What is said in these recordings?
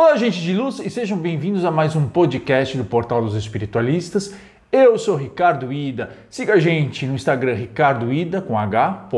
Olá, gente de luz, e sejam bem-vindos a mais um podcast do Portal dos Espiritualistas. Eu sou Ricardo Ida. Siga a gente no Instagram Ricardo Ida com H.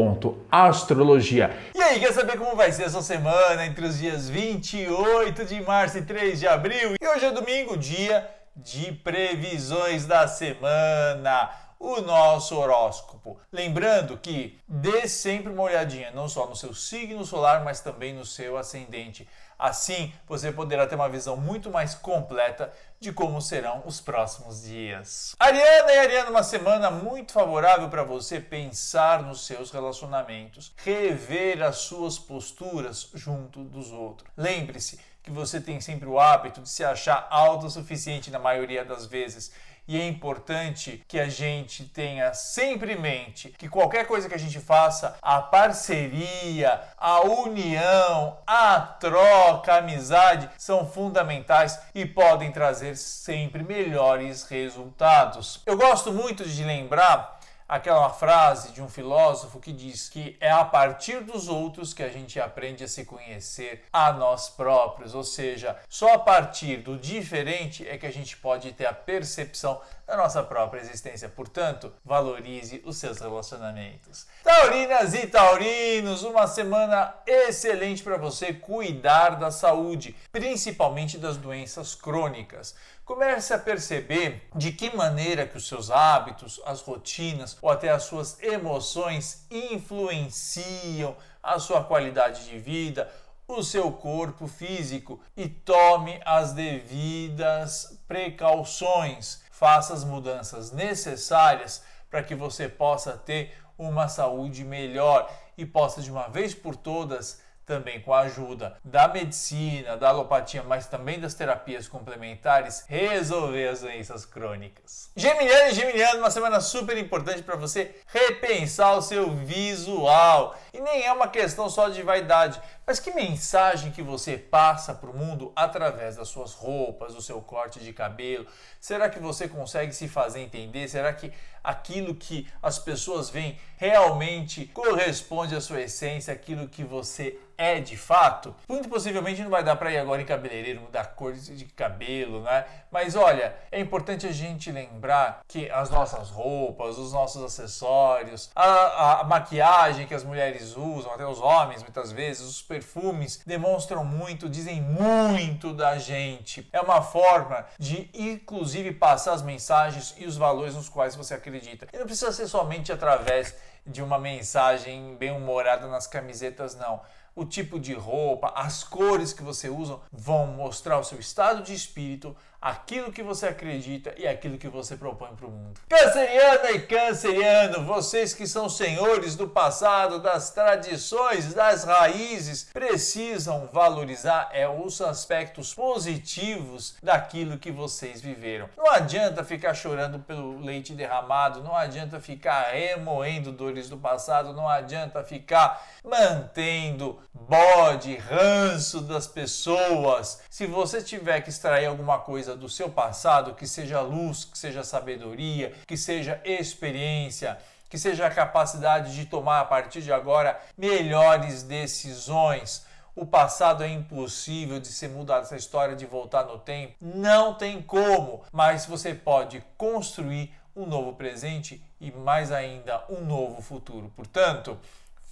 Astrologia. E aí, quer saber como vai ser essa semana entre os dias 28 de março e 3 de abril? E hoje é domingo, dia de previsões da semana o nosso horóscopo. Lembrando que dê sempre uma olhadinha não só no seu signo solar, mas também no seu ascendente. Assim, você poderá ter uma visão muito mais completa de como serão os próximos dias. Ariana e Ariana, uma semana muito favorável para você pensar nos seus relacionamentos, rever as suas posturas junto dos outros. Lembre-se que você tem sempre o hábito de se achar autossuficiente na maioria das vezes e é importante que a gente tenha sempre em mente que qualquer coisa que a gente faça, a parceria, a união, a troca, a amizade são fundamentais e podem trazer sempre melhores resultados. Eu gosto muito de lembrar aquela frase de um filósofo que diz que é a partir dos outros que a gente aprende a se conhecer a nós próprios, ou seja, só a partir do diferente é que a gente pode ter a percepção da nossa própria existência. Portanto, valorize os seus relacionamentos. Taurinas e taurinos, uma semana excelente para você cuidar da saúde, principalmente das doenças crônicas. Comece a perceber de que maneira que os seus hábitos, as rotinas ou até as suas emoções influenciam a sua qualidade de vida, o seu corpo físico e tome as devidas precauções. Faça as mudanças necessárias para que você possa ter uma saúde melhor e possa de uma vez por todas também com a ajuda da medicina, da alopatia, mas também das terapias complementares, resolver as doenças crônicas. Geminiano e Geminiano, uma semana super importante para você repensar o seu visual. E nem é uma questão só de vaidade, mas que mensagem que você passa para o mundo através das suas roupas, do seu corte de cabelo? Será que você consegue se fazer entender? Será que aquilo que as pessoas veem realmente corresponde à sua essência, aquilo que você é de fato? Muito possivelmente não vai dar para ir agora em cabeleireiro mudar cor de cabelo, né? Mas olha, é importante a gente lembrar que as nossas roupas, os nossos acessórios, a, a maquiagem que as mulheres usam, até os homens muitas vezes, os perfumes demonstram muito, dizem muito da gente. É uma forma de, inclusive, passar as mensagens e os valores nos quais você acredita. E não precisa ser somente através de uma mensagem bem humorada nas camisetas, não o tipo de roupa, as cores que você usa vão mostrar o seu estado de espírito, aquilo que você acredita e aquilo que você propõe para o mundo. Canceriana e canceriano, vocês que são senhores do passado, das tradições, das raízes, precisam valorizar é, os aspectos positivos daquilo que vocês viveram. Não adianta ficar chorando pelo leite derramado, não adianta ficar remoendo dores do passado, não adianta ficar mantendo bode, ranço das pessoas. Se você tiver que extrair alguma coisa do seu passado, que seja luz, que seja sabedoria, que seja experiência, que seja a capacidade de tomar a partir de agora melhores decisões. O passado é impossível de ser mudado, essa história de voltar no tempo não tem como, mas você pode construir um novo presente e mais ainda um novo futuro. Portanto,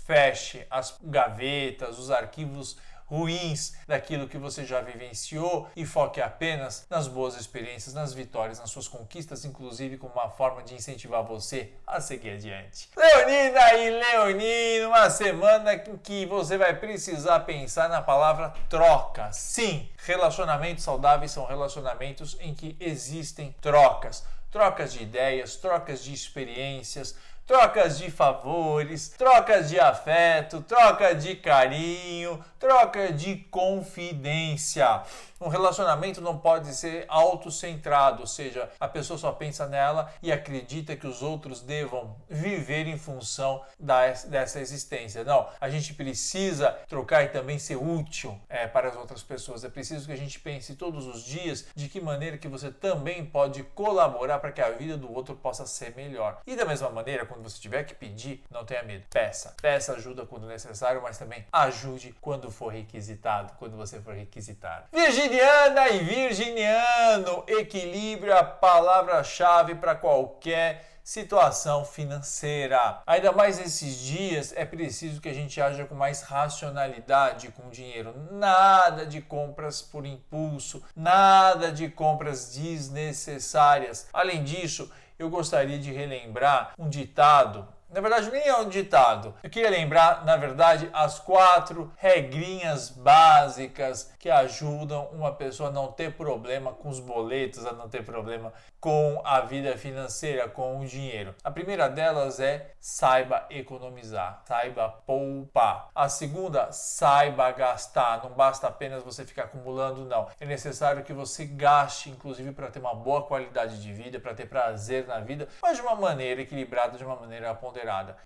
feche as gavetas, os arquivos ruins daquilo que você já vivenciou e foque apenas nas boas experiências, nas vitórias, nas suas conquistas, inclusive como uma forma de incentivar você a seguir adiante. Leonina e Leonino, uma semana em que você vai precisar pensar na palavra troca. Sim, relacionamentos saudáveis são relacionamentos em que existem trocas trocas de ideias, trocas de experiências, trocas de favores, trocas de afeto, troca de carinho, troca de confidência. Um relacionamento não pode ser autocentrado, ou seja, a pessoa só pensa nela e acredita que os outros devam viver em função da, dessa existência. Não, a gente precisa trocar e também ser útil é, para as outras pessoas. É preciso que a gente pense todos os dias de que maneira que você também pode colaborar para que a vida do outro possa ser melhor. E da mesma maneira, quando você tiver que pedir, não tenha medo. Peça. Peça ajuda quando necessário, mas também ajude quando for requisitado, quando você for requisitado. Virginiana e virginiano, equilíbrio é a palavra-chave para qualquer situação financeira. Ainda mais nesses dias, é preciso que a gente haja com mais racionalidade com o dinheiro. Nada de compras por impulso, nada de compras desnecessárias. Além disso, eu gostaria de relembrar um ditado na verdade, nem é um ditado. Eu queria lembrar, na verdade, as quatro regrinhas básicas que ajudam uma pessoa a não ter problema com os boletos, a não ter problema com a vida financeira, com o dinheiro. A primeira delas é saiba economizar, saiba poupar. A segunda, saiba gastar. Não basta apenas você ficar acumulando, não. É necessário que você gaste, inclusive, para ter uma boa qualidade de vida, para ter prazer na vida, mas de uma maneira equilibrada, de uma maneira ponderada.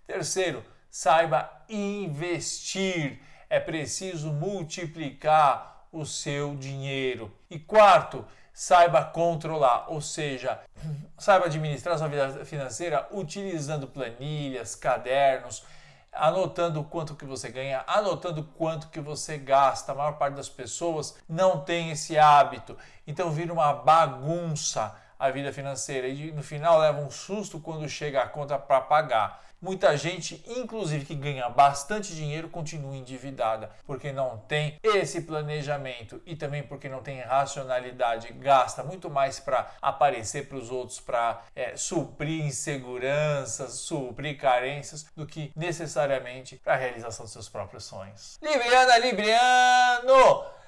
Terceiro, saiba investir. É preciso multiplicar o seu dinheiro. E quarto, saiba controlar, ou seja, saiba administrar sua vida financeira utilizando planilhas, cadernos, anotando quanto que você ganha, anotando quanto que você gasta. A maior parte das pessoas não tem esse hábito, então vira uma bagunça a vida financeira e no final leva um susto quando chega a conta para pagar. Muita gente, inclusive que ganha bastante dinheiro, continua endividada porque não tem esse planejamento e também porque não tem racionalidade, gasta muito mais para aparecer para os outros, para é, suprir inseguranças, suprir carências, do que necessariamente para a realização dos seus próprios sonhos. Libriana, Libriano!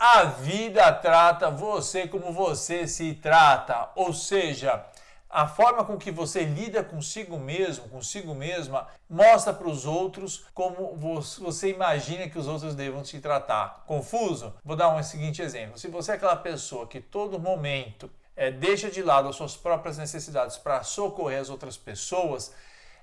A vida trata você como você se trata, ou seja, a forma com que você lida consigo mesmo, consigo mesma, mostra para os outros como você imagina que os outros devam te tratar. Confuso? Vou dar um seguinte exemplo. Se você é aquela pessoa que todo momento é, deixa de lado as suas próprias necessidades para socorrer as outras pessoas,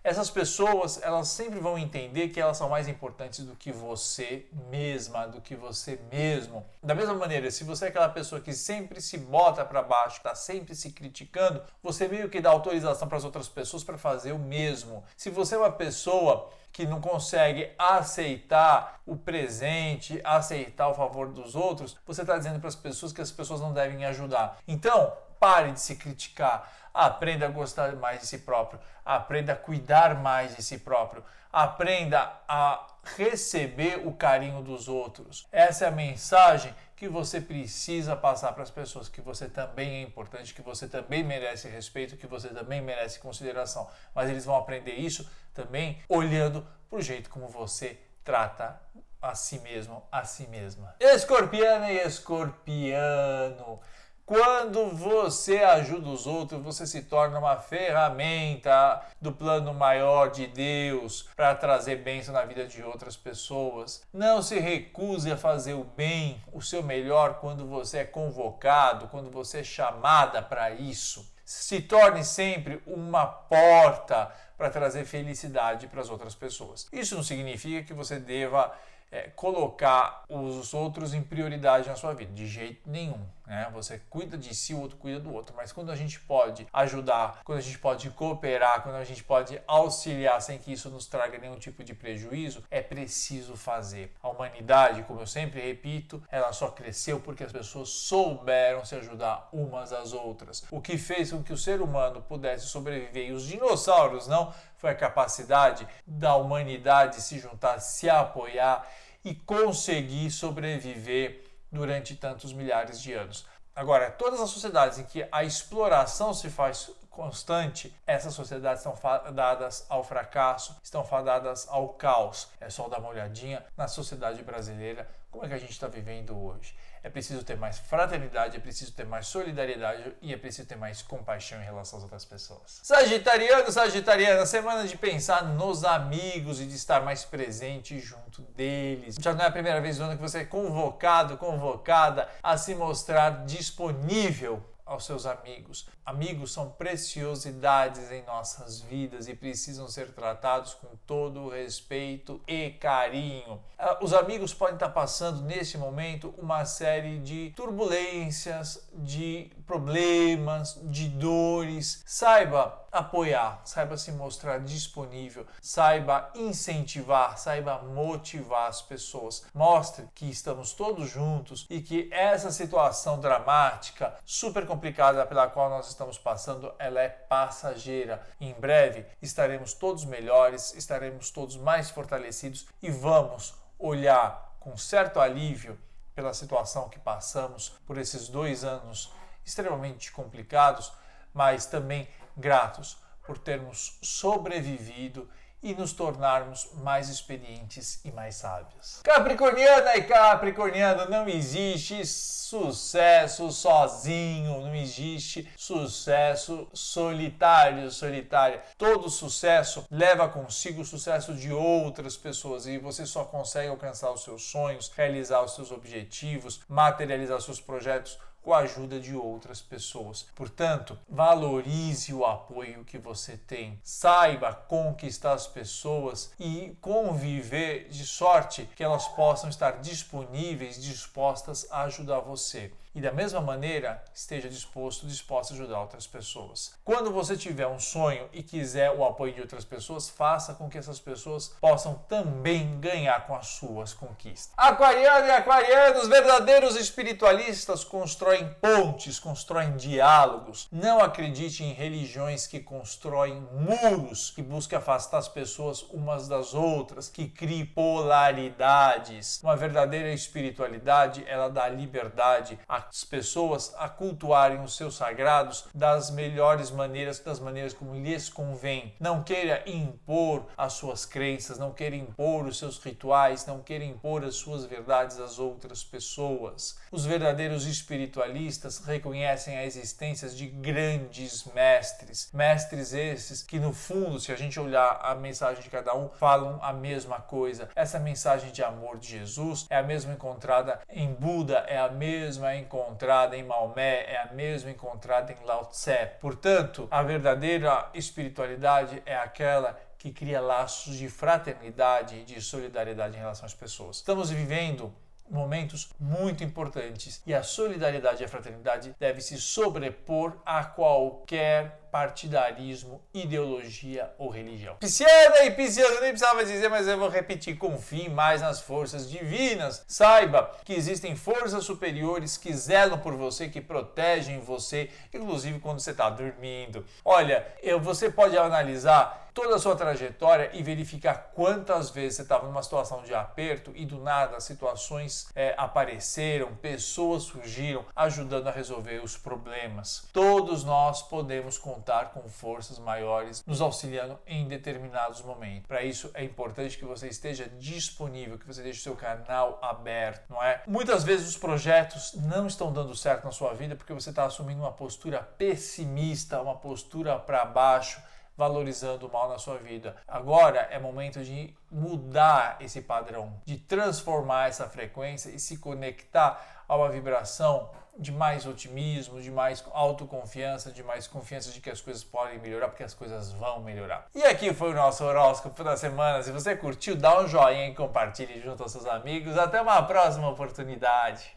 essas pessoas elas sempre vão entender que elas são mais importantes do que você mesma, do que você mesmo. Da mesma maneira, se você é aquela pessoa que sempre se bota para baixo, está sempre se criticando, você meio que dá autorização para as outras pessoas para fazer o mesmo. Se você é uma pessoa que não consegue aceitar o presente, aceitar o favor dos outros, você está dizendo para as pessoas que as pessoas não devem ajudar. Então, pare de se criticar Aprenda a gostar mais de si próprio. Aprenda a cuidar mais de si próprio. Aprenda a receber o carinho dos outros. Essa é a mensagem que você precisa passar para as pessoas, que você também é importante, que você também merece respeito, que você também merece consideração. Mas eles vão aprender isso também olhando para o jeito como você trata a si mesmo, a si mesma. Escorpiana e escorpiano. Quando você ajuda os outros, você se torna uma ferramenta do plano maior de Deus para trazer bênção na vida de outras pessoas. Não se recuse a fazer o bem, o seu melhor, quando você é convocado, quando você é chamada para isso. Se torne sempre uma porta para trazer felicidade para as outras pessoas. Isso não significa que você deva é, colocar os outros em prioridade na sua vida, de jeito nenhum. Né? Você cuida de si, o outro cuida do outro. Mas quando a gente pode ajudar, quando a gente pode cooperar, quando a gente pode auxiliar sem que isso nos traga nenhum tipo de prejuízo, é preciso fazer. A humanidade, como eu sempre repito, ela só cresceu porque as pessoas souberam se ajudar umas às outras. O que fez com que o ser humano pudesse sobreviver e os dinossauros não foi a capacidade da humanidade se juntar, se apoiar e conseguir sobreviver durante tantos milhares de anos. Agora, todas as sociedades em que a exploração se faz constante, essas sociedades estão fadadas ao fracasso, estão fadadas ao caos. É só dar uma olhadinha na sociedade brasileira, como é que a gente está vivendo hoje é preciso ter mais fraternidade, é preciso ter mais solidariedade e é preciso ter mais compaixão em relação às outras pessoas. Sagitariano, Sagitariana, semana de pensar nos amigos e de estar mais presente junto deles. Já não é a primeira vez no ano que você é convocado, convocada a se mostrar disponível aos seus amigos. Amigos são preciosidades em nossas vidas e precisam ser tratados com todo o respeito e carinho. Ah, os amigos podem estar passando nesse momento uma série de turbulências, de problemas, de dores. Saiba apoiar, saiba se mostrar disponível, saiba incentivar, saiba motivar as pessoas. Mostre que estamos todos juntos e que essa situação dramática, super complicada pela qual nós estamos passando, ela é passageira. Em breve estaremos todos melhores, estaremos todos mais fortalecidos e vamos olhar com certo alívio pela situação que passamos por esses dois anos extremamente complicados, mas também gratos por termos sobrevivido e nos tornarmos mais experientes e mais sábios. Capricorniana e Capricorniano, não existe sucesso sozinho, não existe sucesso solitário, solitária. Todo sucesso leva consigo o sucesso de outras pessoas e você só consegue alcançar os seus sonhos, realizar os seus objetivos, materializar os seus projetos com a ajuda de outras pessoas. Portanto, valorize o apoio que você tem. Saiba conquistar as pessoas e conviver de sorte que elas possam estar disponíveis, dispostas a ajudar você e da mesma maneira esteja disposto, disposto a ajudar outras pessoas. Quando você tiver um sonho e quiser o apoio de outras pessoas, faça com que essas pessoas possam também ganhar com as suas conquistas. Aquariano e aquarianos, verdadeiros espiritualistas constroem pontes, constroem diálogos. Não acredite em religiões que constroem muros, que buscam afastar as pessoas umas das outras, que criem polaridades. Uma verdadeira espiritualidade, ela dá liberdade a as pessoas a cultuarem os seus sagrados das melhores maneiras, das maneiras como lhes convém. Não queira impor as suas crenças, não queira impor os seus rituais, não queira impor as suas verdades às outras pessoas. Os verdadeiros espiritualistas reconhecem a existência de grandes mestres, mestres esses que no fundo, se a gente olhar a mensagem de cada um, falam a mesma coisa. Essa mensagem de amor de Jesus é a mesma encontrada em Buda, é a mesma encontrada encontrada em Maomé é a mesma encontrada em Lao Tse. Portanto, a verdadeira espiritualidade é aquela que cria laços de fraternidade e de solidariedade em relação às pessoas. Estamos vivendo momentos muito importantes e a solidariedade e a fraternidade deve se sobrepor a qualquer partidarismo, ideologia ou religião. Pisciana e pisciano, nem precisava dizer, mas eu vou repetir: confie mais nas forças divinas. Saiba que existem forças superiores que zelam por você, que protegem você, inclusive quando você está dormindo. Olha, eu, você pode analisar toda a sua trajetória e verificar quantas vezes você estava numa situação de aperto e do nada situações é, apareceram, pessoas surgiram ajudando a resolver os problemas. Todos nós podemos contar com forças maiores nos auxiliando em determinados momentos. Para isso é importante que você esteja disponível, que você deixe o seu canal aberto, não é? Muitas vezes os projetos não estão dando certo na sua vida porque você está assumindo uma postura pessimista, uma postura para baixo valorizando o mal na sua vida. Agora é momento de mudar esse padrão, de transformar essa frequência e se conectar a uma vibração de mais otimismo, de mais autoconfiança, de mais confiança de que as coisas podem melhorar, porque as coisas vão melhorar. E aqui foi o nosso horóscopo da semana. Se você curtiu, dá um joinha e compartilhe junto aos seus amigos. Até uma próxima oportunidade.